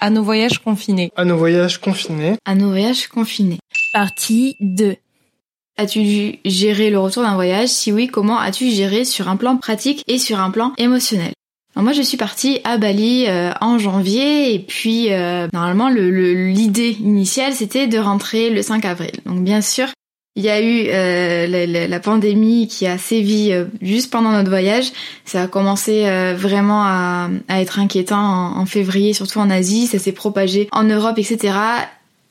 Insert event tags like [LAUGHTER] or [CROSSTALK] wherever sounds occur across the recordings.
À nos voyages confinés. À nos voyages confinés. À nos voyages confinés. Partie 2. As-tu dû gérer le retour d'un voyage? Si oui, comment as-tu géré sur un plan pratique et sur un plan émotionnel? Alors moi, je suis partie à Bali euh, en janvier et puis euh, normalement, le- le- l'idée initiale, c'était de rentrer le 5 avril. Donc bien sûr, il y a eu euh, la, la- la pandémie qui a sévi euh, juste pendant notre voyage. Ça a commencé euh, vraiment à, à être inquiétant en, en février, surtout en Asie. Ça s'est propagé en Europe, etc.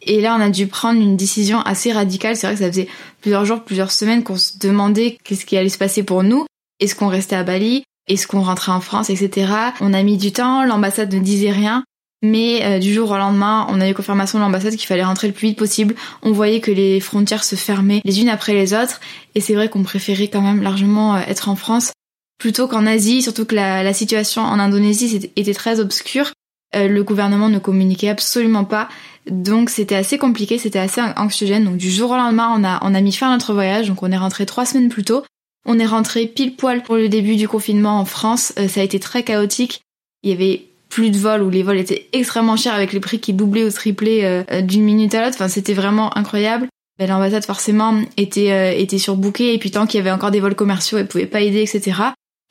Et là, on a dû prendre une décision assez radicale. C'est vrai que ça faisait plusieurs jours, plusieurs semaines qu'on se demandait qu'est-ce qui allait se passer pour nous. Est-ce qu'on restait à Bali? Est-ce qu'on rentrait en France, etc. On a mis du temps. L'ambassade ne disait rien. Mais euh, du jour au lendemain, on a eu confirmation de l'ambassade qu'il fallait rentrer le plus vite possible. On voyait que les frontières se fermaient les unes après les autres. Et c'est vrai qu'on préférait quand même largement euh, être en France plutôt qu'en Asie, surtout que la, situation en Indonésie était très obscure. Euh, le gouvernement ne communiquait absolument pas. Donc c'était assez compliqué, c'était assez anxiogène. Donc du jour au lendemain, on a, on mis fin à notre voyage. Donc on est rentré trois semaines plus tôt. On est rentré pile poil pour le début du confinement en France. Euh, ça a été très chaotique. Il y avait plus de vols ou les vols étaient extrêmement chers avec les prix qui doublaient ou triplaient euh, euh, d'une minute à l'autre. Enfin, c'était vraiment incroyable. Ben, L'ambassade forcément était euh, était surbookée et puis tant qu'il y avait encore des vols commerciaux, elle pouvait pas aider, etc.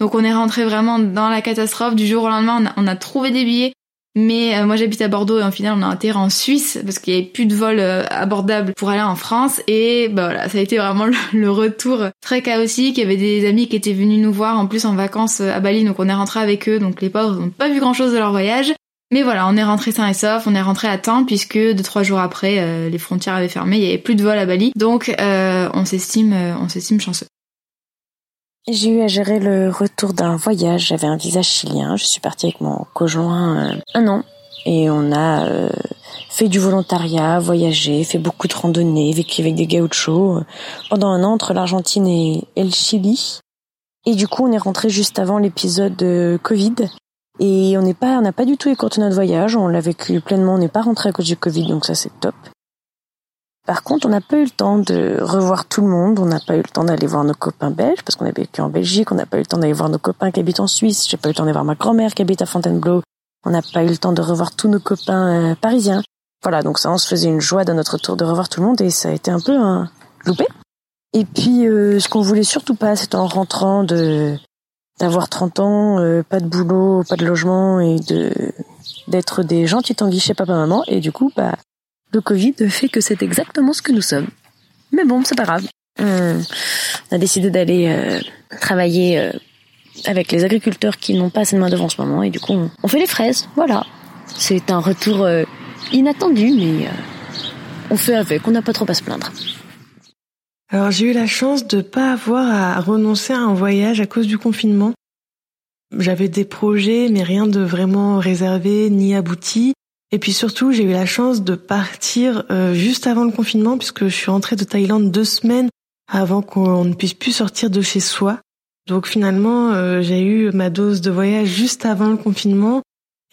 Donc on est rentré vraiment dans la catastrophe. Du jour au lendemain, on a trouvé des billets. Mais euh, moi j'habite à Bordeaux et en final on a atterri en Suisse parce qu'il y avait plus de vols euh, abordables pour aller en France et bah voilà ça a été vraiment [LAUGHS] le, retour très chaotique. Il y avait des amis qui étaient venus nous voir en plus en vacances euh, à Bali donc on est rentré avec eux donc les pauvres n'ont pas vu grand chose de leur voyage. Mais voilà on est rentré sain et sauf, on est rentré à temps puisque deux trois jours après euh, les frontières avaient fermé, il y avait plus de vols à Bali donc on s'estime on s'estime chanceux. J'ai eu à gérer le retour d'un voyage. J'avais un visa chilien. Je suis partie avec mon conjoint euh, un an. Et on a euh, fait du volontariat, voyagé, fait beaucoup de randonnées, vécu avec des gauchos euh, pendant un an entre l'Argentine et, le Chili. Et du coup, on est rentré juste avant l'épisode de Covid. Et on n'est pas, on n'a pas du tout écourté notre voyage. On l'a vécu pleinement. On n'est pas rentré à cause du Covid, donc ça c'est top. Par contre, on n'a pas eu le temps de revoir tout le monde. On n'a pas eu le temps d'aller voir nos copains belges parce qu'on a vécu en Belgique. On n'a pas eu le temps d'aller voir nos copains qui habitent en Suisse. J'ai pas eu le temps d'aller voir ma grand-mère qui habite à Fontainebleau. On n'a pas eu le temps de revoir tous nos copains euh, parisiens. Voilà, donc ça, on se faisait une joie dans notre tour de revoir tout le monde et ça a été un peu un loupé. Et puis, euh, ce qu'on voulait surtout pas, c'est en rentrant de d'avoir 30 ans, euh, pas de boulot, pas de logement et de d'être des gentils tanguis chez papa-maman. Et du coup, bah, le Covid fait que c'est exactement ce que nous sommes. Mais bon, c'est pas grave. On a décidé d'aller euh, travailler euh, avec les agriculteurs qui n'ont pas assez de main d'œuvre en ce moment et du coup, on, fait les fraises. Voilà. C'est un retour euh, inattendu, mais on fait avec. On n'a pas trop à se plaindre. Alors j'ai eu la chance de pas avoir à renoncer à un voyage à cause du confinement. J'avais des projets, mais rien de vraiment réservé ni abouti. Et puis surtout, j'ai eu la chance de partir euh, juste avant le confinement, puisque je suis rentrée de Thaïlande deux semaines avant qu'on ne puisse plus sortir de chez soi. Donc finalement, euh, j'ai eu ma dose de voyage juste avant le confinement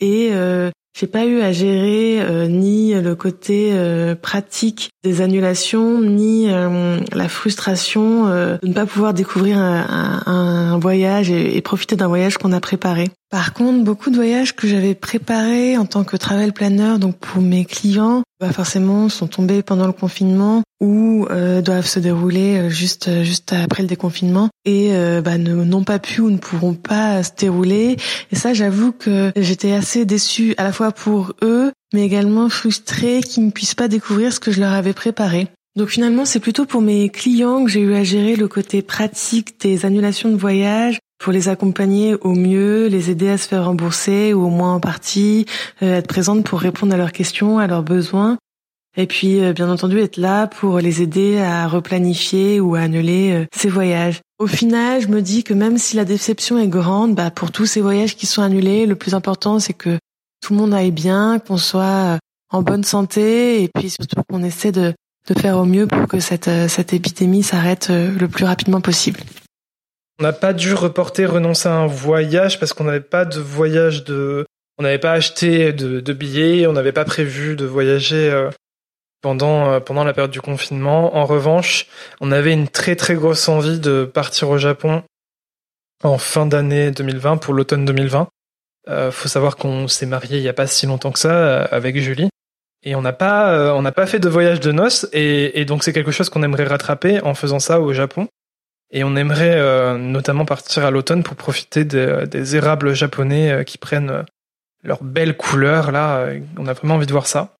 et euh, j'ai pas eu à gérer ni le côté pratique des annulations, ni la frustration de ne pas pouvoir découvrir un, un- un voyage et, profiter d'un voyage qu'on a préparé. Par contre, beaucoup de voyages que j'avais préparés en tant que travel planner, donc pour mes clients, bah forcément sont tombés pendant le confinement ou euh, doivent se dérouler euh, juste juste après le déconfinement et euh, bah, n'ont pas pu ou ne pourront pas se dérouler. Et ça, j'avoue que j'étais assez déçue à la fois pour eux, mais également frustrée qu'ils ne puissent pas découvrir ce que je leur avais préparé. Donc finalement, c'est plutôt pour mes clients que j'ai eu à gérer le côté pratique des annulations de voyage, pour les accompagner au mieux, les aider à se faire rembourser ou au moins en partie, euh, être présente pour répondre à leurs questions, à leurs besoins. Et puis, euh, bien entendu, être là pour les aider à replanifier ou à annuler euh, ces voyages. Au final, je me dis que même si la déception est grande, bah, pour tous ces voyages qui sont annulés, le plus important, c'est que tout le monde aille bien, qu'on soit en bonne santé, et puis surtout qu'on essaie de, de faire au mieux pour que cette, cette épidémie s'arrête le plus rapidement possible. On n'a pas dû reporter, renoncer à un voyage parce qu'on n'avait pas de voyage de, on n'avait pas acheté de, billets, on n'avait pas prévu de voyager euh, pendant euh, pendant la période du confinement. En revanche, on avait une très très grosse envie de partir au Japon en fin d'année 2020 pour l'automne 2020. Euh, faut savoir qu'on s'est marié il y a pas si longtemps que ça euh, avec Julie et on n'a pas on n'a pas fait de voyage de noces et, donc c'est quelque chose qu'on aimerait rattraper en faisant ça au Japon. Et on aimerait euh, notamment partir à l'automne pour profiter des, érables japonais euh, qui prennent euh, leurs belles couleurs. Là, on a vraiment envie de voir ça.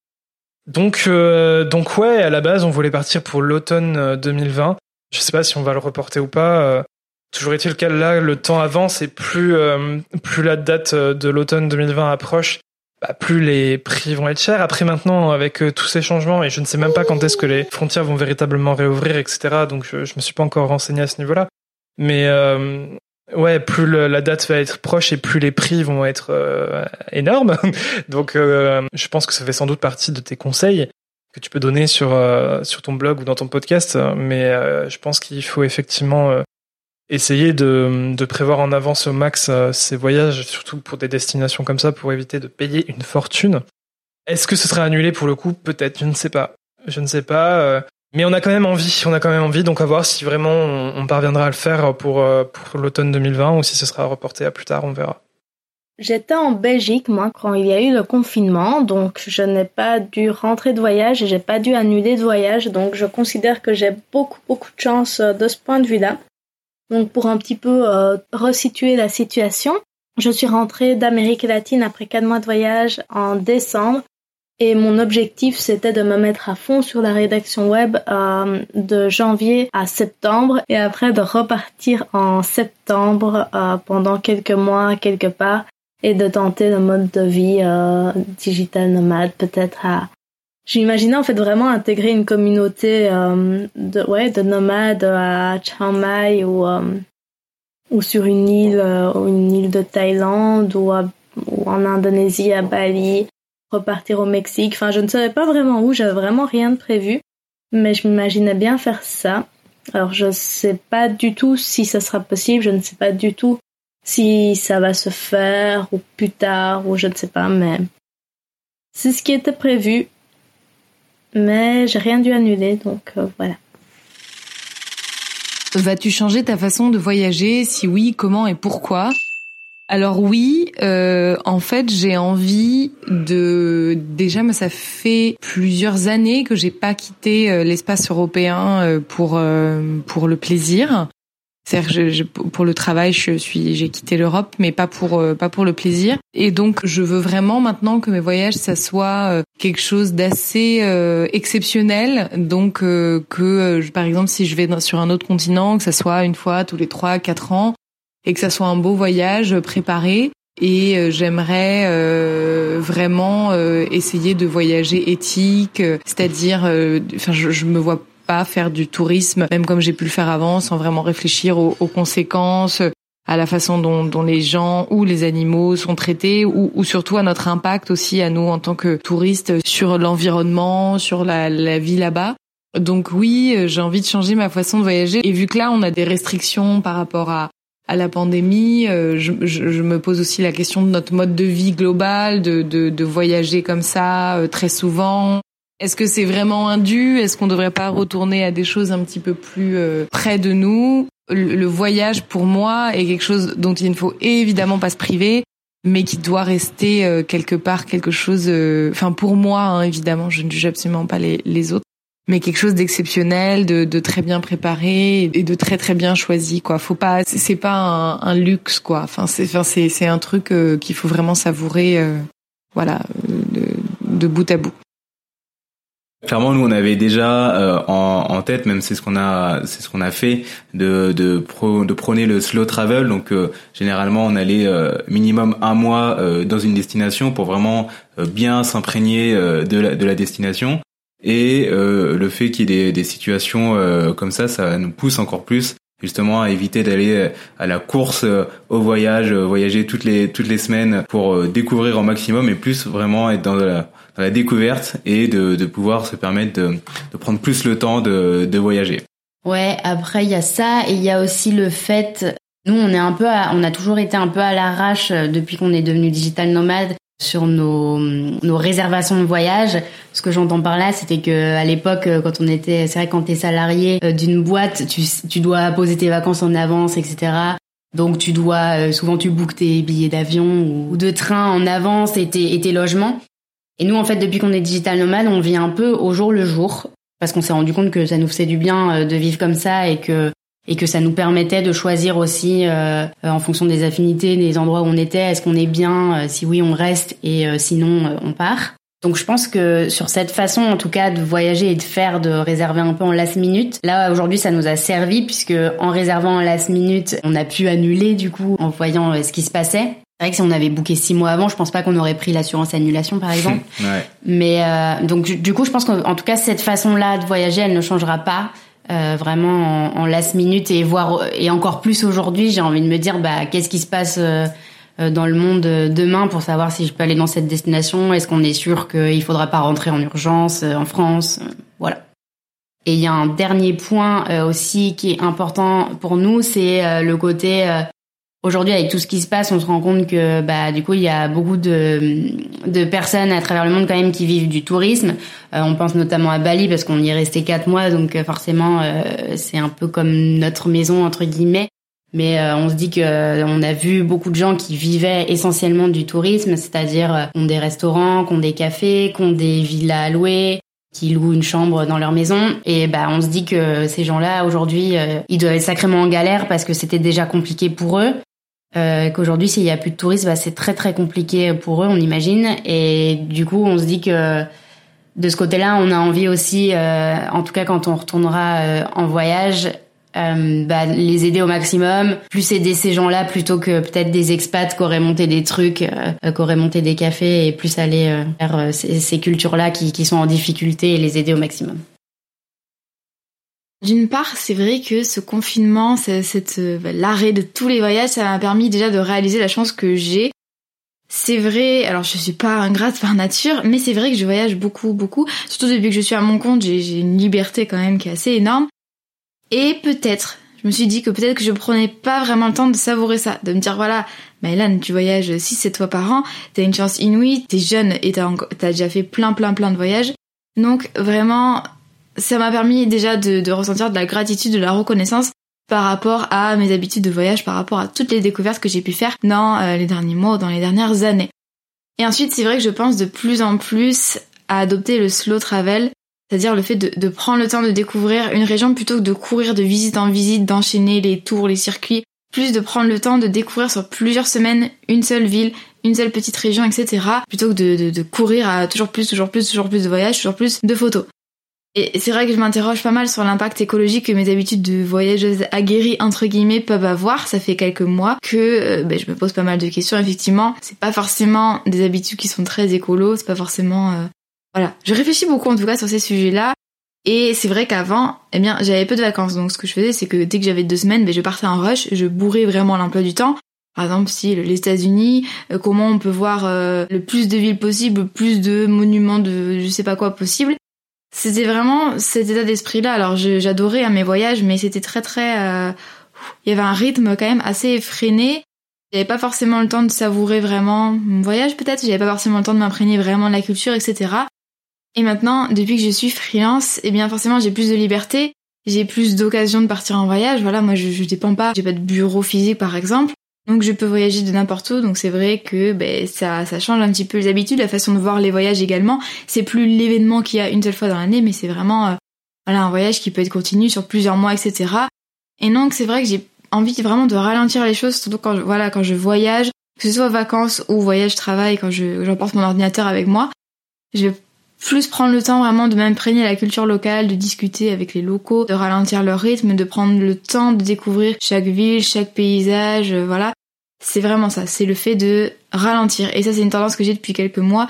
Donc, donc ouais, à la base, on voulait partir pour l'automne 2020. Je sais pas si on va le reporter ou pas. toujours est-il que là, le temps avance et plus plus la date de l'automne 2020 approche, bah, plus les prix vont être chers. Après maintenant, avec euh, tous ces changements, et je ne sais même pas quand est-ce que les frontières vont véritablement réouvrir, etc. Donc je, me suis pas encore renseigné à ce niveau-là. Mais euh, ouais, plus la date va être proche et plus les prix vont être euh, énormes. [LAUGHS] Donc je pense que ça fait sans doute partie de tes conseils que tu peux donner sur sur ton blog ou dans ton podcast. Mais je pense qu'il faut effectivement essayer de, de, prévoir en avance au max euh, ces voyages, surtout pour des destinations comme ça, pour éviter de payer une fortune. Est-ce que ce serait annulé pour le coup? Peut-être, je ne sais pas. Je ne sais pas. Euh, mais on a quand même envie, on a quand même envie, donc à voir si vraiment on, parviendra à le faire pour, euh, pour l'automne 2020 ou si ce sera reporté à plus tard, on verra. J'étais en Belgique, moi, quand il y a eu le confinement, donc je n'ai pas dû rentrer de voyage et j'ai pas dû annuler de voyage, donc je considère que j'ai beaucoup, beaucoup de chance de ce point de vue-là. Donc pour un petit peu euh, resituer la situation, je suis rentrée d'Amérique latine après quatre mois de voyage en décembre. Et mon objectif c'était de me mettre à fond sur la rédaction web euh, de janvier à septembre. Et après de repartir en septembre euh, pendant quelques mois quelque part et de tenter le mode de vie digital nomade peut-être à J'imaginais en fait vraiment intégrer une communauté euh, de ouais de nomades à Chiang Mai ou euh, ou sur une île euh, une île de Thaïlande ou, ou en Indonésie à Bali, repartir au Mexique. Enfin, je ne savais pas vraiment où, j'avais vraiment rien de prévu, mais je m'imaginais bien faire ça. Alors, je sais pas du tout si ça sera possible, je ne sais pas du tout si ça va se faire ou plus tard ou je ne sais pas, mais c'est ce qui était prévu mais j'ai rien dû annuler, donc euh, voilà. Vas-tu changer ta façon de voyager? Si oui, comment et pourquoi? Alors oui, euh, en fait, j'ai envie de déjà, mais ça fait plusieurs années que j'ai pas quitté euh, l'espace européen pour pour le plaisir. C'est-à-dire pour le travail, je suis, j'ai quitté l'Europe, mais pas pour euh, pas pour le plaisir. Et donc, je veux vraiment maintenant que mes voyages, ça soit euh, quelque chose d'assez euh, exceptionnel. Donc, que par exemple, si je vais sur un autre continent, que ça soit une fois tous les trois, quatre ans, et que ça soit un beau voyage préparé. Et j'aimerais vraiment essayer de voyager éthique, c'est-à-dire, enfin, je, je me vois pas faire du tourisme, même comme j'ai pu le faire avant, sans vraiment réfléchir aux, conséquences, à la façon dont, dont, les gens ou les animaux sont traités, ou, ou, surtout à notre impact aussi à nous en tant que touristes sur l'environnement, sur la, la vie là-bas. Donc oui, j'ai envie de changer ma façon de voyager. Et vu que là, on a des restrictions par rapport à, à la pandémie, euh, je, je, je, me pose aussi la question de notre mode de vie global, de, de, de voyager comme ça euh, très souvent, est-ce que c'est vraiment un dû? Est-ce qu'on ne devrait pas retourner à des choses un petit peu plus euh, près de nous? Le, voyage, pour moi, est quelque chose dont il ne faut évidemment pas se priver, mais qui doit rester euh, quelque part quelque chose. Euh, enfin, pour moi, hein, évidemment, je ne juge absolument pas les, les autres, mais quelque chose d'exceptionnel, de, de, très bien préparé et de très très bien choisi. Quoi, faut pas, c'est pas un, un, luxe, quoi. Enfin, c'est, enfin, c'est, un truc qu'il faut vraiment savourer, voilà, de, de bout à bout. Clairement, nous, on avait déjà euh, en, tête, même c'est ce qu'on a, c'est ce qu'on a fait, de de, pro, de prôner le slow travel. Donc, euh, généralement, on allait euh, minimum un mois dans une destination pour vraiment bien s'imprégner de la, de la destination. Et le fait qu'il y ait des situations comme ça, ça nous pousse encore plus justement à éviter d'aller à la course au voyage, voyager toutes les toutes les semaines pour découvrir au maximum et plus vraiment être dans la, découverte et de, pouvoir se permettre de, prendre plus le temps de, de voyager. Ouais, après il y a ça et il y a aussi le fait nous on est un peu on a toujours été un peu à l'arrache euh, depuis qu'on est devenu digital nomade sur nos, nos réservations de voyage. Ce que j'entends par là, c'était que à l'époque, euh, quand on était, c'est vrai, quand t'es salarié euh, d'une boîte, tu, tu dois poser tes vacances en avance, etc. Donc tu dois, souvent tu bookes tes billets d'avion ou de train en avance et tes, et tes logements. Et nous, en fait, depuis qu'on est digital nomade, on vit un peu au jour le jour parce qu'on s'est rendu compte que ça nous faisait du bien euh, de vivre comme ça et que et que ça nous permettait de choisir aussi euh, en fonction des affinités, des endroits où on était, est-ce qu'on est bien, euh, si oui on reste et sinon on part. Donc je pense que sur cette façon en tout cas de voyager et de faire, de réserver un peu en last minute, là aujourd'hui ça nous a servi puisque en réservant en last minute on a pu annuler du coup en voyant ce qui se passait. C'est vrai que si on avait booké six mois avant, je pense pas qu'on aurait pris l'assurance annulation, par exemple. [LAUGHS] ouais. Mais euh, donc du coup, je pense qu'en tout cas cette façon-là de voyager, elle ne changera pas. Euh, vraiment en, en, last minute et voir et encore plus aujourd'hui j'ai envie de me dire bah qu'est-ce qui se passe euh, euh dans le monde demain pour savoir si je peux aller dans cette destination. Est-ce qu'on est sûr qu'il faudra pas rentrer en urgence en France voilà. Et il y a un dernier point aussi qui est important pour nous c'est le côté Aujourd'hui, avec tout ce qui se passe, on se rend compte que bah du coup, il y a beaucoup de, de personnes à travers le monde quand même qui vivent du tourisme. Euh, on pense notamment à Bali parce qu'on y est resté quatre mois, donc euh, forcément, euh, c'est un peu comme notre maison entre guillemets. Mais on se dit que on a vu beaucoup de gens qui vivaient essentiellement du tourisme, c'est-à-dire ont des restaurants, ont des cafés, ont des villas à louer, qui louent une chambre dans leur maison. Et bah, on se dit que ces gens-là, aujourd'hui, ils doivent être sacrément en galère parce que c'était déjà compliqué pour eux. Euh, qu'aujourd'hui s'il y a plus de touristes, bah, c'est très très compliqué pour eux, on imagine. Et du coup, on se dit que de ce côté-là, on a envie aussi, euh, en tout cas quand on retournera euh, en voyage, euh, bah, les aider au maximum, plus aider ces gens-là plutôt que peut-être des expats qui auraient monté des trucs, euh, qui auraient monté des cafés et plus aller vers ces, ces cultures-là qui, qui sont en difficulté et les aider au maximum. D'une part, c'est vrai que ce confinement, cette, euh, bah, l'arrêt de tous les voyages, ça m'a permis déjà de réaliser la chance que j'ai. C'est vrai, alors je suis pas ingrate par nature, mais c'est vrai que je voyage beaucoup, beaucoup. Surtout depuis que je suis à mon compte, j'ai une liberté quand même qui est assez énorme. Et peut-être, je me suis dit que peut-être que je prenais pas vraiment le temps de savourer ça, de me dire voilà, Maëlan, tu voyages 6-7 fois par an, t'as une chance inouïe, t'es jeune et t'as, as déjà fait plein plein plein de voyages. Donc vraiment, ça m'a permis déjà de, ressentir de la gratitude, de la reconnaissance par rapport à mes habitudes de voyage, par rapport à toutes les découvertes que j'ai pu faire dans euh, les derniers mois dans les dernières années. Et ensuite, c'est vrai que je pense de plus en plus à adopter le slow travel, c'est-à-dire le fait de, prendre le temps de découvrir une région plutôt que de courir de visite en visite, d'enchaîner les tours, les circuits, plus de prendre le temps de découvrir sur plusieurs semaines une seule ville, une seule petite région, etc. Plutôt que de courir à toujours plus, toujours plus, toujours plus de voyages, toujours plus de photos. Et c'est vrai que je m'interroge pas mal sur l'impact écologique que mes habitudes de voyageuse aguerrie entre guillemets peuvent avoir. Ça fait quelques mois que euh, ben, je me pose pas mal de questions. Effectivement, c'est pas forcément des habitudes qui sont très écolo. C'est pas forcément euh, voilà. Je réfléchis beaucoup en tout cas sur ces sujets-là. Et c'est vrai qu'avant, eh bien, j'avais peu de vacances. Donc ce que je faisais, c'est que dès que j'avais deux semaines, ben, je partais en rush. Je bourrais vraiment l'emploi du temps. Par exemple, si les États-Unis, euh, comment on peut voir le plus de villes possible, plus de monuments de je sais pas quoi possible. C'était vraiment cet état d'esprit-là. Alors j'adorais hein, mes voyages, mais c'était très très... Euh, il y avait un rythme quand même assez effréné. J'avais pas forcément le temps de savourer vraiment mon voyage peut-être, j'avais pas forcément le temps de m'imprégner vraiment de la culture, etc. Et maintenant, depuis que je suis freelance, eh bien forcément j'ai plus de liberté, j'ai plus d'occasions de partir en voyage. Voilà, moi je, je dépends pas, j'ai pas de bureau physique par exemple. Donc je peux voyager de n'importe où, donc c'est vrai que ben, ça, ça change un petit peu les habitudes, la façon de voir les voyages également. C'est plus l'événement qu'il y a une seule fois dans l'année, mais c'est vraiment euh, voilà un voyage qui peut être continu sur plusieurs mois, etc. Et donc c'est vrai que j'ai envie vraiment de ralentir les choses, surtout quand je, voilà quand je voyage, que ce soit vacances ou voyage travail, quand je j'emporte mon ordinateur avec moi, je plus prendre le temps vraiment de m'imprégner la culture locale, de discuter avec les locaux, de ralentir leur rythme, de prendre le temps de découvrir chaque ville, chaque paysage, voilà. C'est vraiment ça, c'est le fait de ralentir. Et ça, c'est une tendance que j'ai depuis quelques mois.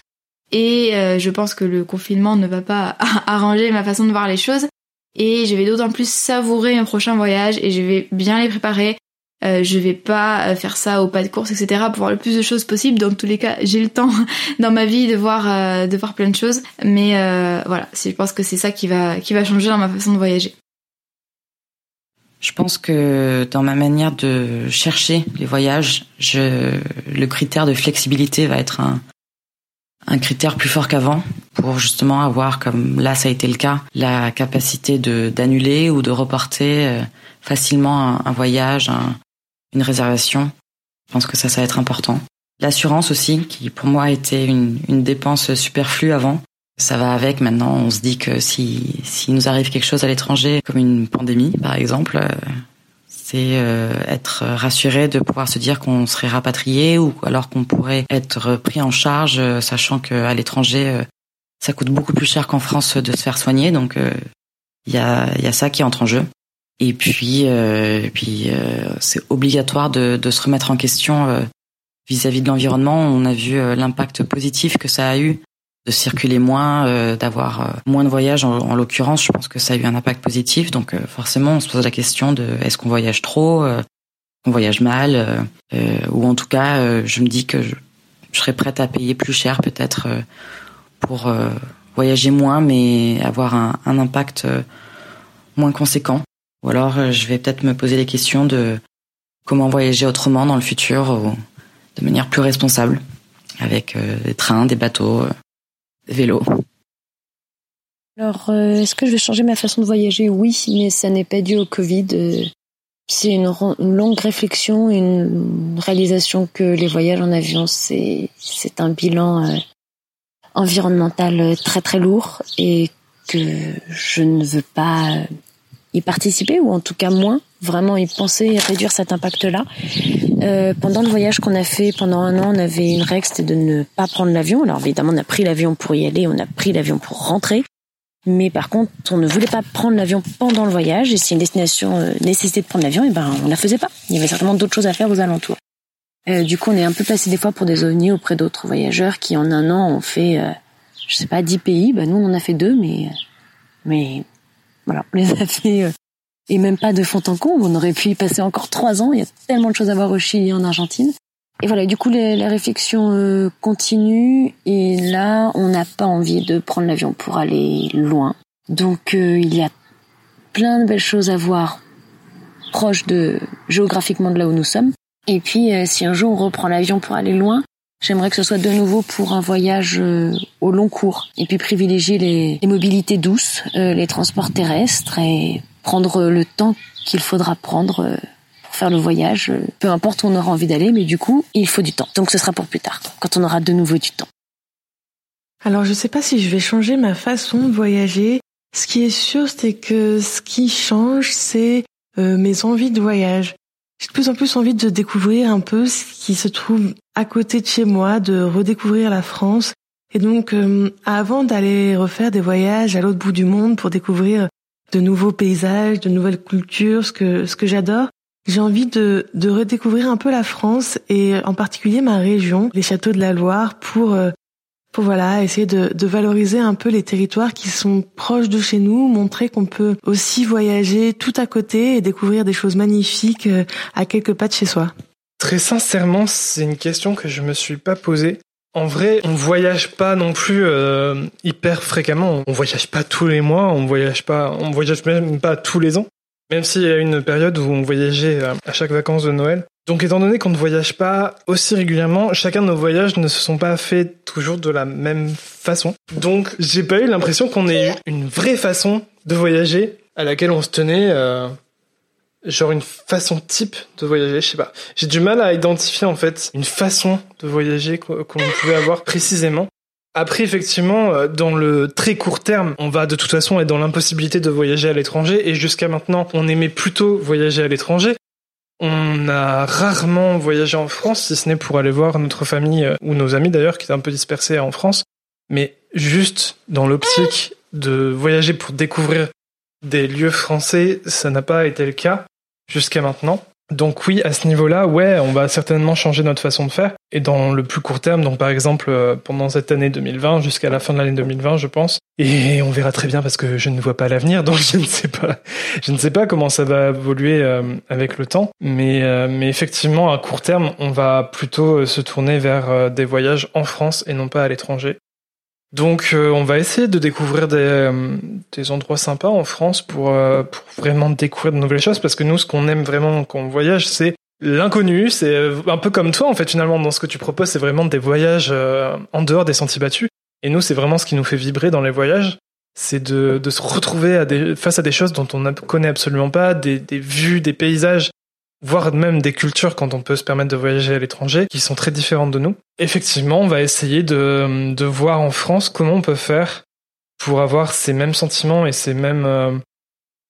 Et je pense que le confinement ne va pas [LAUGHS] arranger ma façon de voir les choses. Et je vais d'autant plus savourer mes prochains voyages et je vais bien les préparer. Euh, je vais pas euh, faire ça au pas de course, etc. pour voir le plus de choses possible. Dans tous les cas, j'ai le temps [LAUGHS] dans ma vie de voir, euh, de voir plein de choses. Mais voilà, je pense que c'est ça qui va, qui va changer dans ma façon de voyager. Je pense que dans ma manière de chercher les voyages, le critère de flexibilité va être un, critère plus fort qu'avant pour justement avoir, comme là ça a été le cas, la capacité d'annuler ou de reporter facilement un, voyage, une réservation. Je pense que ça, ça va être important. L'assurance aussi, qui pour moi était une, une dépense superflue avant. Ça va avec maintenant. On se dit que si, si nous arrive quelque chose à l'étranger, comme une pandémie par exemple, euh, c'est euh, être rassuré de pouvoir se dire qu'on serait rapatrié ou alors qu'on pourrait être pris en charge, euh, sachant qu'à l'étranger, ça coûte beaucoup plus cher qu'en France de se faire soigner. Donc il y a, y a ça qui entre en jeu. Et puis, euh, puis euh, c'est obligatoire de, de, se remettre en question euh, vis-à-vis de l'environnement. On a vu euh, l'impact positif que ça a eu de circuler moins, d'avoir moins de voyages. En, en l'occurrence, je pense que ça a eu un impact positif. Donc forcément, on se pose la question de est-ce qu'on voyage trop, on voyage mal, ou en tout cas, je me dis que je, je, serais prête à payer plus cher peut-être pour voyager moins, mais avoir un, un impact moins conséquent. Ou alors, euh, je vais peut-être me poser les questions de comment voyager autrement dans le futur, ou de manière plus responsable, avec euh, des trains, des bateaux, euh, des vélos. Alors, est-ce que je vais changer ma façon de voyager? Oui, mais ça n'est pas dû au Covid. C'est une, longue réflexion, une réalisation que les voyages en avion, c'est c'est un bilan environnemental très très lourd et que je ne veux pas y participer ou en tout cas moins vraiment y penser réduire cet impact-là. Euh, pendant le voyage qu'on a fait pendant un an, on avait une règle, c'était de ne pas prendre l'avion. Alors évidemment, on a pris l'avion pour y aller, on a pris l'avion pour rentrer. Mais par contre, on ne voulait pas prendre l'avion pendant le voyage. Et si une destination euh, nécessitait de prendre l'avion, et eh ben on la faisait pas. Il y avait certainement d'autres choses à faire aux alentours. Euh, du coup, on est un peu passé des fois pour des ovnis auprès d'autres voyageurs qui en un an ont fait, je sais pas, dix pays. Ben, nous, on en a fait deux, mais mais voilà, [LAUGHS] les a fait euh, et même pas de fond en comble. On aurait pu y passer encore trois ans. Il y a tellement de choses à voir au Chili et en Argentine. Et voilà, du coup, les, les réflexions euh, continuent. Et là, on n'a pas envie de prendre l'avion pour aller loin. Donc, euh, il y a plein de belles choses à voir proches de géographiquement de là où nous sommes. Et puis, si un jour on reprend l'avion pour aller loin, J'aimerais que ce soit de nouveau pour un voyage euh, au long cours et puis privilégier les, mobilités douces, euh, les transports terrestres et prendre le temps qu'il faudra prendre euh, pour faire le voyage, peu importe où on aura envie d'aller, mais du coup, il faut du temps. Donc ce sera pour plus tard, quand on aura de nouveau du temps. Alors je sais pas si je vais changer ma façon de voyager. Ce qui est sûr, c'est que ce qui change, c'est mes envies de voyage. J'ai de plus en plus envie de découvrir un peu ce qui se trouve à côté de chez moi, de redécouvrir la France. Et donc, euh, avant d'aller refaire des voyages à l'autre bout du monde pour découvrir de nouveaux paysages, de nouvelles cultures, ce que j'adore, j'ai envie de, de redécouvrir un peu la France et en particulier ma région, les châteaux de la Loire, pour euh, voilà essayer de, de, valoriser un peu les territoires qui sont proches de chez nous, montrer qu'on peut aussi voyager tout à côté et découvrir des choses magnifiques euh, à quelques pas de chez soi. Très sincèrement, c'est une question que je me suis pas posée. En vrai, on voyage pas non plus euh, hyper fréquemment. On voyage pas tous les mois, on voyage pas, on voyage même pas tous les ans. Même s'il y a une période où on voyageait euh, à chaque vacances de Noël. Donc étant donné qu'on ne voyage pas aussi régulièrement, chacun de nos voyages ne se sont pas faits toujours de la même façon. Donc j'ai pas eu l'impression qu'on ait eu une vraie façon de voyager à laquelle on se tenait, euh, genre une façon type de voyager, je sais pas. J'ai du mal à identifier en fait une façon de voyager qu'on pouvait avoir précisément. Après, effectivement, euh, dans le très court terme, on va de toute façon être dans l'impossibilité de voyager à l'étranger. Et jusqu'à maintenant, on aimait plutôt voyager à l'étranger. On a rarement voyagé en France, si ce n'est pour aller voir notre famille euh, ou nos amis d'ailleurs, qui étaient un peu dispersés en France. Mais juste dans l'optique de voyager pour découvrir des lieux français, ça n'a pas été le cas jusqu'à maintenant. Donc oui, à ce niveau-là, ouais, on va certainement changer notre façon de faire. Et dans le plus court terme, donc par exemple euh, pendant cette année 2020 jusqu'à la fin de l'année 2020, je pense. Et on verra très bien parce que je ne vois pas l'avenir, donc je ne sais pas, je ne sais pas comment ça va évoluer euh, avec le temps. Mais euh, mais effectivement, à court terme, on va plutôt se tourner vers des voyages en France et non pas à l'étranger. Donc euh, on va essayer de découvrir des, euh, endroits sympas en France pour, euh, pour, vraiment découvrir de nouvelles choses parce que nous ce qu'on aime vraiment quand on voyage c'est l'inconnu, c'est un peu comme toi en fait finalement dans ce que tu proposes c'est vraiment des voyages en dehors des sentiers battus et nous c'est vraiment ce qui nous fait vibrer dans les voyages c'est de, se retrouver face à des choses dont on ne connaît absolument pas, des, vues, des paysages voire même des cultures quand on peut se permettre de voyager à l'étranger, qui sont très différentes de nous. Effectivement, on va essayer de, voir en France comment on peut faire pour avoir ces mêmes sentiments et ces mêmes, euh,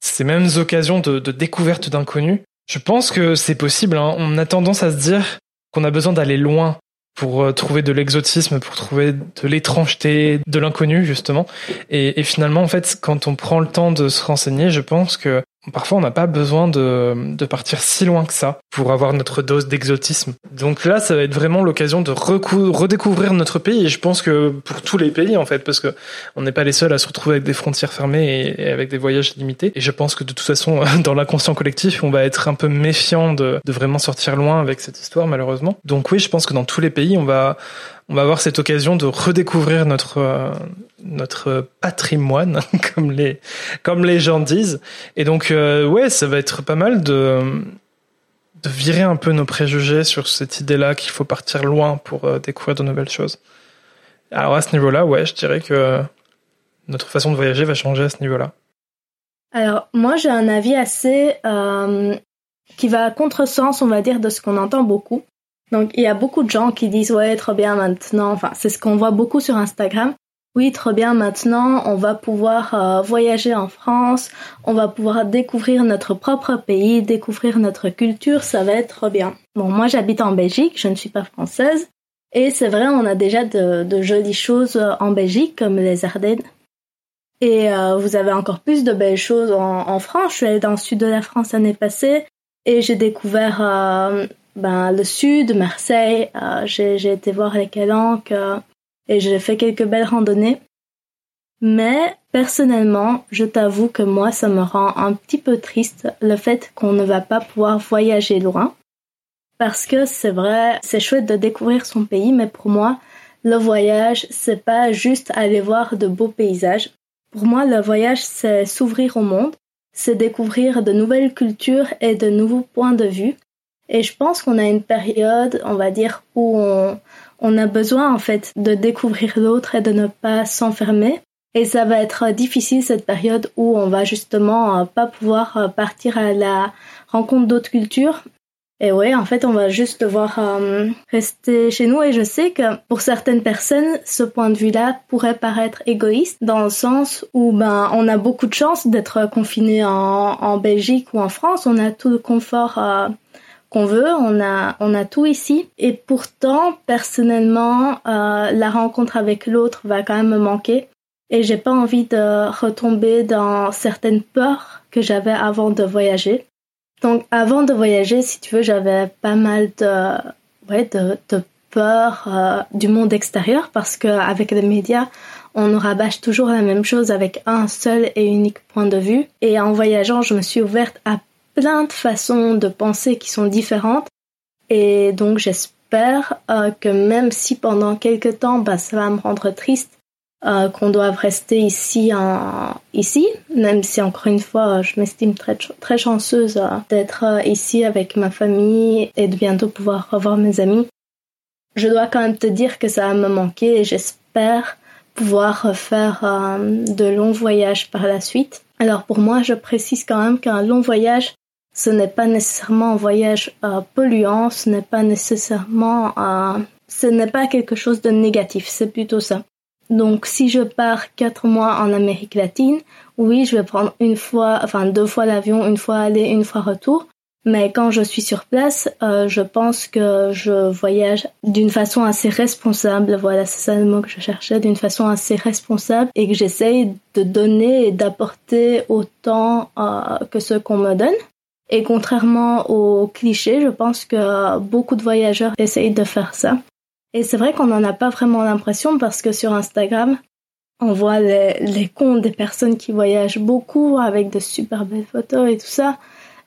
ces mêmes occasions de, de découverte d'inconnus. Je pense que c'est possible. Hein. On a tendance à se dire qu'on a besoin d'aller loin pour euh, trouver de l'exotisme, pour trouver de l'étrangeté, de l'inconnu justement. Et, et, finalement, en fait, quand on prend le temps de se renseigner, je pense que Parfois, on n'a pas besoin de, de, partir si loin que ça pour avoir notre dose d'exotisme. Donc là, ça va être vraiment l'occasion de redécouvrir notre pays. Et je pense que pour tous les pays, en fait, parce que on n'est pas les seuls à se retrouver avec des frontières fermées et, avec des voyages limités. Et je pense que de toute façon, [LAUGHS] dans l'inconscient collectif, on va être un peu méfiant de, de vraiment sortir loin avec cette histoire, malheureusement. Donc oui, je pense que dans tous les pays, on va on va avoir cette occasion de redécouvrir notre euh, notre patrimoine, [LAUGHS] comme les comme les gens disent. Et donc euh, ouais, ça va être pas mal de de virer un peu nos préjugés sur cette idée-là qu'il faut partir loin pour euh, découvrir de nouvelles choses. Alors à ce niveau-là, ouais, je dirais que notre façon de voyager va changer à ce niveau-là. Alors moi j'ai un avis assez qui va à contresens, on va dire, de ce qu'on entend beaucoup. Donc il y a beaucoup de gens qui disent ouais trop bien maintenant, enfin c'est ce qu'on voit beaucoup sur Instagram. Oui, trop bien maintenant, on va pouvoir euh, voyager en France, on va pouvoir découvrir notre propre pays, découvrir notre culture, ça va être trop bien. Bon, moi j'habite en Belgique, je ne suis pas française, et c'est vrai, on a déjà de, jolies choses en Belgique, comme les Ardennes. Et euh, vous avez encore plus de belles choses en, France. Je suis allée dans le sud de la France l'année passée, et j'ai découvert euh, ben, le sud, Marseille, j'ai été voir les calanques et j'ai fait quelques belles randonnées. Mais personnellement, je t'avoue que moi, ça me rend un petit peu triste le fait qu'on ne va pas pouvoir voyager loin. Parce que c'est vrai, c'est chouette de découvrir son pays, mais pour moi, le voyage, c'est pas juste aller voir de beaux paysages. Pour moi, le voyage, c'est s'ouvrir au monde, c'est découvrir de nouvelles cultures et de nouveaux points de vue. Et je pense qu'on a une période, on va dire, où on, on a besoin en fait de découvrir l'autre et de ne pas s'enfermer. Et ça va être difficile cette période où on va justement euh, pas pouvoir euh, partir à la rencontre d'autres cultures. Et ouais, en fait, on va juste devoir euh, rester chez nous. Et je sais que pour certaines personnes, ce point de vue-là pourrait paraître égoïste, dans le sens où ben on a beaucoup de chance d'être confiné en Belgique ou en France. On a tout le confort qu'on veut, on a, on a tout ici. Et pourtant, personnellement, euh, la rencontre avec l'autre va quand même me manquer. Et j'ai pas envie de retomber dans certaines peurs que j'avais avant de voyager. Donc, avant de voyager, si tu veux, j'avais pas mal de, ouais, de, peur euh, du monde extérieur parce qu'avec les médias, on nous rabâche toujours la même chose avec un seul et unique point de vue. Et en voyageant, je me suis ouverte à plein de façons de penser qui sont différentes. Et donc j'espère euh, que même si pendant quelques temps, bah, ça va me rendre triste euh, qu'on doive rester ici, en, ici, même si encore une fois, je m'estime très, très chanceuse euh, d'être ici avec ma famille et de bientôt pouvoir revoir mes amis. Je dois quand même te dire que ça va me manquer et j'espère pouvoir faire de longs voyages par la suite. Alors pour moi, je précise quand même qu'un long voyage, ce n'est pas nécessairement un voyage euh, polluant, ce n'est pas nécessairement, euh, ce n'est pas quelque chose de négatif, c'est plutôt ça. Donc si je pars quatre mois en Amérique latine, oui, je vais prendre une fois, enfin deux fois l'avion, une fois aller, une fois retour. Mais quand je suis sur place, euh, je pense que je voyage d'une façon assez responsable. Voilà, c'est ça le mot que je cherchais, d'une façon assez responsable et que j'essaye de donner et d'apporter autant que ce qu'on me donne. Et contrairement aux clichés, je pense que beaucoup de voyageurs essayent de faire ça. Et c'est vrai qu'on n'en a pas vraiment l'impression parce que sur Instagram, on voit les, comptes des personnes qui voyagent beaucoup avec de super belles photos et tout ça.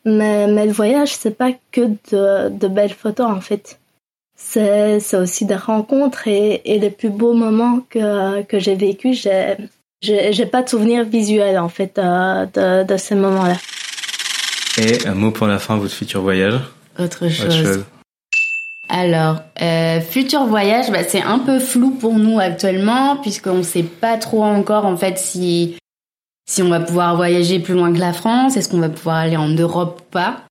Mais, mais le voyage, c'est pas que de, de, belles photos en fait. C'est, aussi des rencontres et, et les plus beaux moments que, que j'ai vécu. J'ai, j'ai, pas de souvenirs visuels en fait euh, de, de ces moments-là. Et un mot pour la fin, votre futur voyage Autre chose. Alors, euh, futur voyage, bah, c'est un peu flou pour nous actuellement, puisqu'on ne sait pas trop encore en fait si si on va pouvoir voyager plus loin que la France, est-ce qu'on va pouvoir aller en Europe ou pas.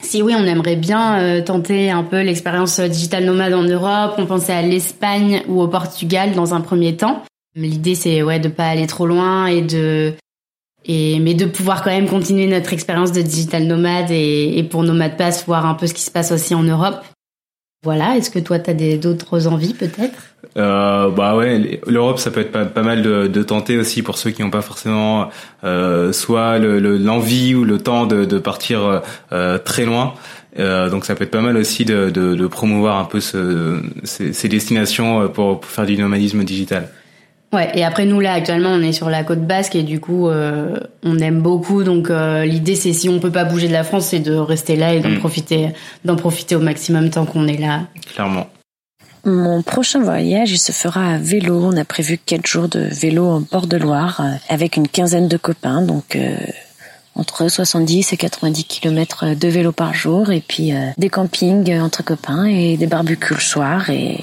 Si oui, on aimerait bien euh, tenter un peu l'expérience digital nomade en Europe. On pensait à l'Espagne ou au Portugal dans un premier temps. L'idée c'est ouais de pas aller trop loin et de et mais de pouvoir quand même continuer notre expérience de digital nomade et, et pour Nomade Pass voir un peu ce qui se passe aussi en Europe. Voilà, est-ce que toi tu as d'autres envies peut-être? Euh, bah ouais, l'Europe ça peut être pas, pas mal de, de, tenter aussi pour ceux qui n'ont pas forcément euh, soit l'envie le, ou le temps de, de partir euh, très loin. Euh, donc ça peut être pas mal aussi de, de, de promouvoir un peu ce, ces, ces, destinations pour, pour faire du nomadisme digital. Ouais, et après nous là actuellement on est sur la côte basque et du coup euh, on aime beaucoup donc euh, l'idée c'est si on peut pas bouger de la France c'est de rester là et d'en mm. profiter d'en profiter au maximum tant qu'on est là. Clairement. Mon prochain voyage, il se fera à vélo. On a prévu quatre jours de vélo en bord de Loire euh, avec une quinzaine de copains, donc entre 70 et 90 km de vélo par jour et puis des campings entre copains et des barbecues le soir et.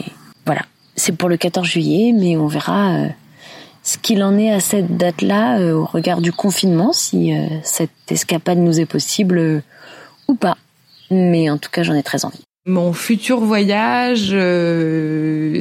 C'est pour le 14 juillet, mais on verra euh, ce qu'il en est à cette date-là euh, au regard du confinement, si euh, cette escapade nous est possible ou pas. Mais en tout cas, j'en ai très envie. Mon futur voyage,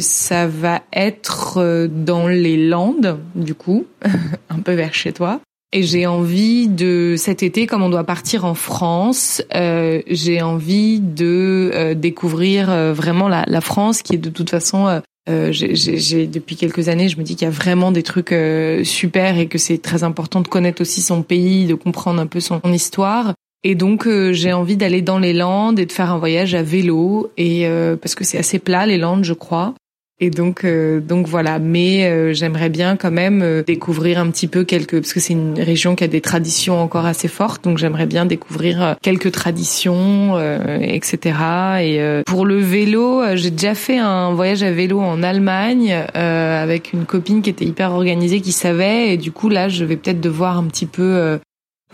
ça va être dans les Landes, du coup, [LAUGHS] un peu vers chez toi. Et j'ai envie de cet été, comme on doit partir en France, j'ai envie de découvrir vraiment la, la, France, qui est de toute façon euh, j'ai depuis quelques années, je me dis qu'il y a vraiment des trucs euh, super et que c'est très important de connaître aussi son pays, de comprendre un peu son, histoire. Et donc euh, j'ai envie d'aller dans les Landes et de faire un voyage à vélo et parce que c'est assez plat les Landes, je crois. Et donc, euh, donc voilà. Mais euh, j'aimerais bien quand même euh, découvrir un petit peu quelques, parce que c'est une région qui a des traditions encore assez fortes. Donc j'aimerais bien découvrir quelques traditions, etc. Et pour le vélo, j'ai déjà fait un voyage à vélo en Allemagne avec une copine qui était hyper organisée, qui savait. Et du coup là, je vais peut-être devoir un petit peu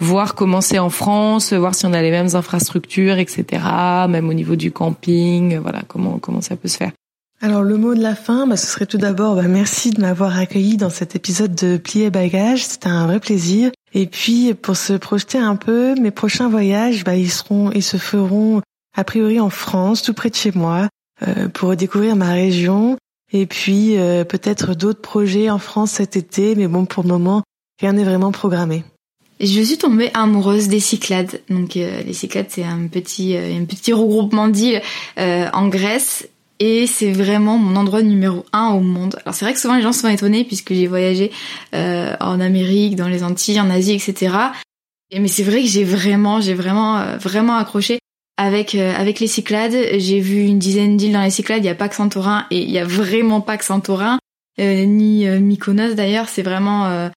voir comment c'est en France, voir si on a les mêmes infrastructures, etc. Même au niveau du camping, voilà comment comment ça peut se faire. Alors le mot de la fin, bah, ce serait tout d'abord bah, merci de m'avoir accueilli dans cet épisode de Plier Bagage, c'était un vrai plaisir. Et puis pour se projeter un peu, mes prochains voyages, bah, ils seront, ils se feront a priori en France, tout près de chez moi, euh, pour découvrir ma région. Et puis euh, peut-être d'autres projets en France cet été, mais bon pour le moment rien n'est vraiment programmé. Je suis tombée amoureuse des Cyclades. Donc euh, les Cyclades, c'est un petit, un petit regroupement d'îles en Grèce et c'est vraiment mon endroit numéro un au monde. Alors c'est vrai que souvent les gens sont étonnés puisque j'ai voyagé euh, en Amérique, dans les Antilles, en Asie, etc. Et, mais c'est vrai que j'ai vraiment, j'ai vraiment, euh, vraiment accroché avec euh, avec les Cyclades. J'ai vu une dizaine d'îles dans les Cyclades. Il y a pas que Santorin et il y a vraiment pas que Santorin ni Mykonos d'ailleurs. C'est vraiment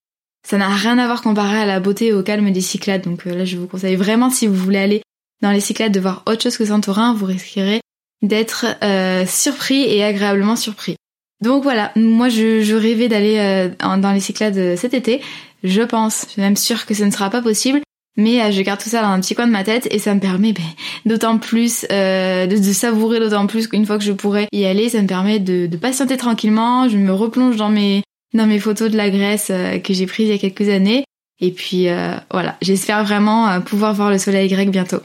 ça n'a rien à voir comparé à la beauté et au calme des Cyclades. Donc là, je vous conseille vraiment si vous voulez aller dans les Cyclades de voir autre chose que Santorin, vous risquerez d'être euh, surpris et agréablement surpris. Donc voilà, moi je, rêvais d'aller euh, dans les Cyclades cet été. Je pense, je suis même sûre que ce ne sera pas possible, mais euh, je garde tout ça dans un petit coin de ma tête et ça me permet ben, d'autant plus de, de, savourer d'autant plus qu'une fois que je pourrai y aller, ça me permet de, de patienter tranquillement. Je me replonge dans mes dans mes photos de la Grèce que j'ai prises il y a quelques années. Et puis voilà, j'espère vraiment pouvoir voir le soleil grec bientôt.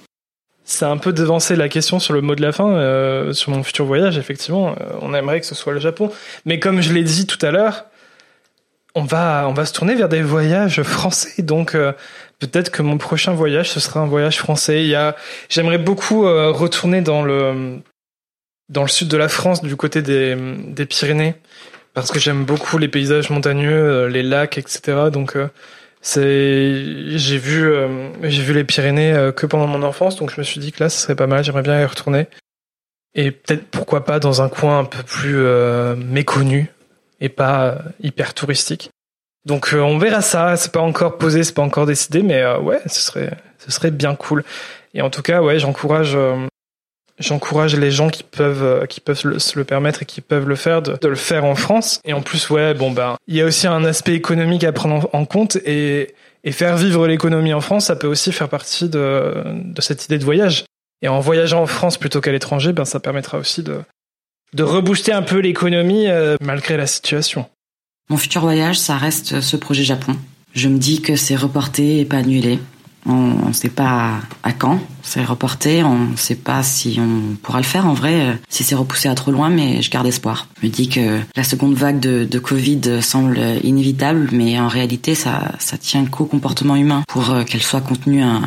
C'est un peu devancer la question sur le mot de la fin. Euh, sur mon futur voyage, effectivement, euh, on aimerait que ce soit le Japon. Mais comme je l'ai dit tout à l'heure, on va, on va se tourner vers des voyages français. Donc euh, peut-être que mon prochain voyage, ce sera un voyage français. Il y a, j'aimerais beaucoup retourner dans le, dans le sud de la France, du côté des, des Pyrénées, parce que j'aime beaucoup les paysages montagneux, les lacs, etc. Donc C'est, j'ai vu, euh, j'ai vu les Pyrénées euh, que pendant mon enfance, donc je me suis dit que là, ce serait pas mal. J'aimerais bien y retourner. Et peut-être pourquoi pas dans un coin un peu plus euh, méconnu et pas hyper touristique. Donc on verra ça. C'est pas encore posé, c'est pas encore décidé, mais ouais, ce serait, ce serait bien cool. Et en tout cas, ouais, j'encourage j'encourage les gens qui peuvent euh, qui peuvent se le permettre et qui peuvent le faire de, le faire en France et en plus ouais bon ben il y a aussi un aspect économique à prendre en compte et faire vivre l'économie en France ça peut aussi faire partie de de cette idée de voyage et en voyageant en France plutôt qu'à l'étranger ben ça permettra aussi de de rebooster un peu l'économie euh, malgré la situation. Mon futur voyage ça reste ce projet Japon. Je me dis que c'est reporté et pas annulé. On ne sait pas à quand c'est reporté, on ne sait pas si on pourra le faire en vrai, euh, si c'est repoussé à trop loin, mais je garde espoir. Je me dis que la seconde vague de, de Covid semble inévitable, mais en réalité ça, ça tient qu'au comportement humain pour euh, qu'elle soit contenue un,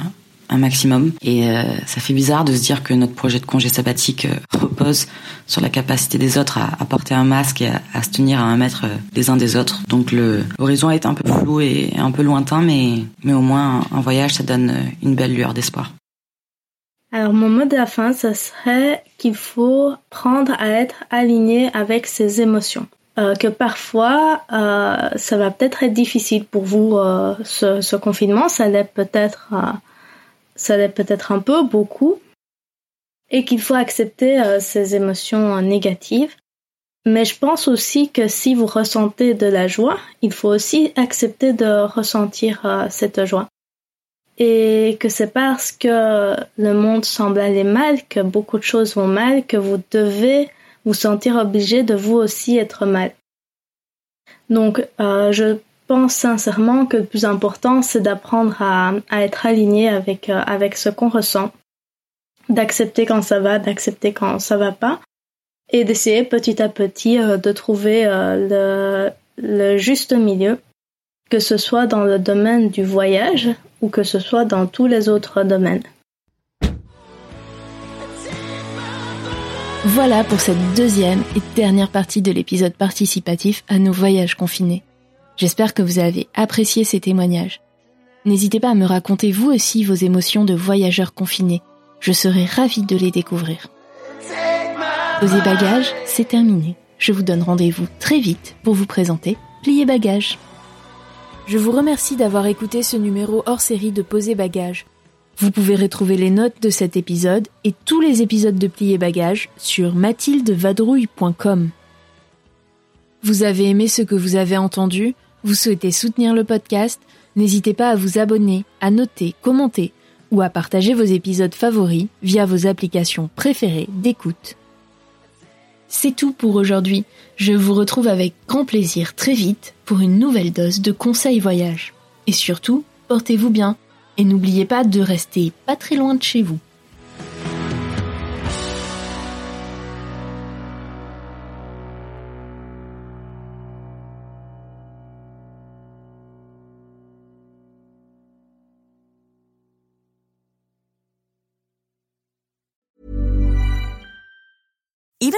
un maximum. Et euh, ça fait bizarre de se dire que notre projet de congé sabbatique euh, repose sur la capacité des autres à, porter un masque et à, se tenir à un mètre euh, les uns des autres. Donc l'horizon est un peu flou et un peu lointain, mais, mais au moins un, voyage, ça donne une belle lueur d'espoir. Alors mon mot de la fin, ce serait qu'il faut prendre à être aligné avec ses émotions. que parfois ça va peut-être être difficile pour vous ce, ce, confinement, ça l'est peut-être ça l'est peut-être un peu, beaucoup, et qu'il faut accepter euh, ces émotions négatives. Mais je pense aussi que si vous ressentez de la joie, il faut aussi accepter de ressentir euh, cette joie. Et que c'est parce que le monde semble aller mal, que beaucoup de choses vont mal, que vous devez vous sentir obligé de vous aussi être mal. Donc, euh, je pense sincèrement que le plus important, c'est d'apprendre à, être aligné avec, euh, avec ce qu'on ressent, d'accepter quand ça va, d'accepter quand ça va pas, et d'essayer petit à petit euh, de trouver euh, le, le juste milieu, que ce soit dans le domaine du voyage ou que ce soit dans tous les autres domaines. Voilà pour cette deuxième et dernière partie de l'épisode participatif à nos voyages confinés. J'espère que vous avez apprécié ces témoignages. N'hésitez pas à me raconter vous aussi vos émotions de voyageurs confinés. Je serai ravie de les découvrir. Posez bagages, c'est terminé. Je vous donne rendez-vous très vite pour vous présenter Plier bagages. Je vous remercie d'avoir écouté ce numéro hors série de Poser bagages. Vous pouvez retrouver les notes de cet épisode et tous les épisodes de Plier bagages sur mathildevadrouille.com. Vous avez aimé ce que vous avez entendu? Vous souhaitez soutenir le podcast, n'hésitez pas à vous abonner, à noter, commenter ou à partager vos épisodes favoris via vos applications préférées d'écoute. C'est tout pour aujourd'hui. Je vous retrouve avec grand plaisir très vite pour une nouvelle dose de conseils voyage. Et surtout, portez-vous bien et n'oubliez pas de rester pas très loin de chez vous.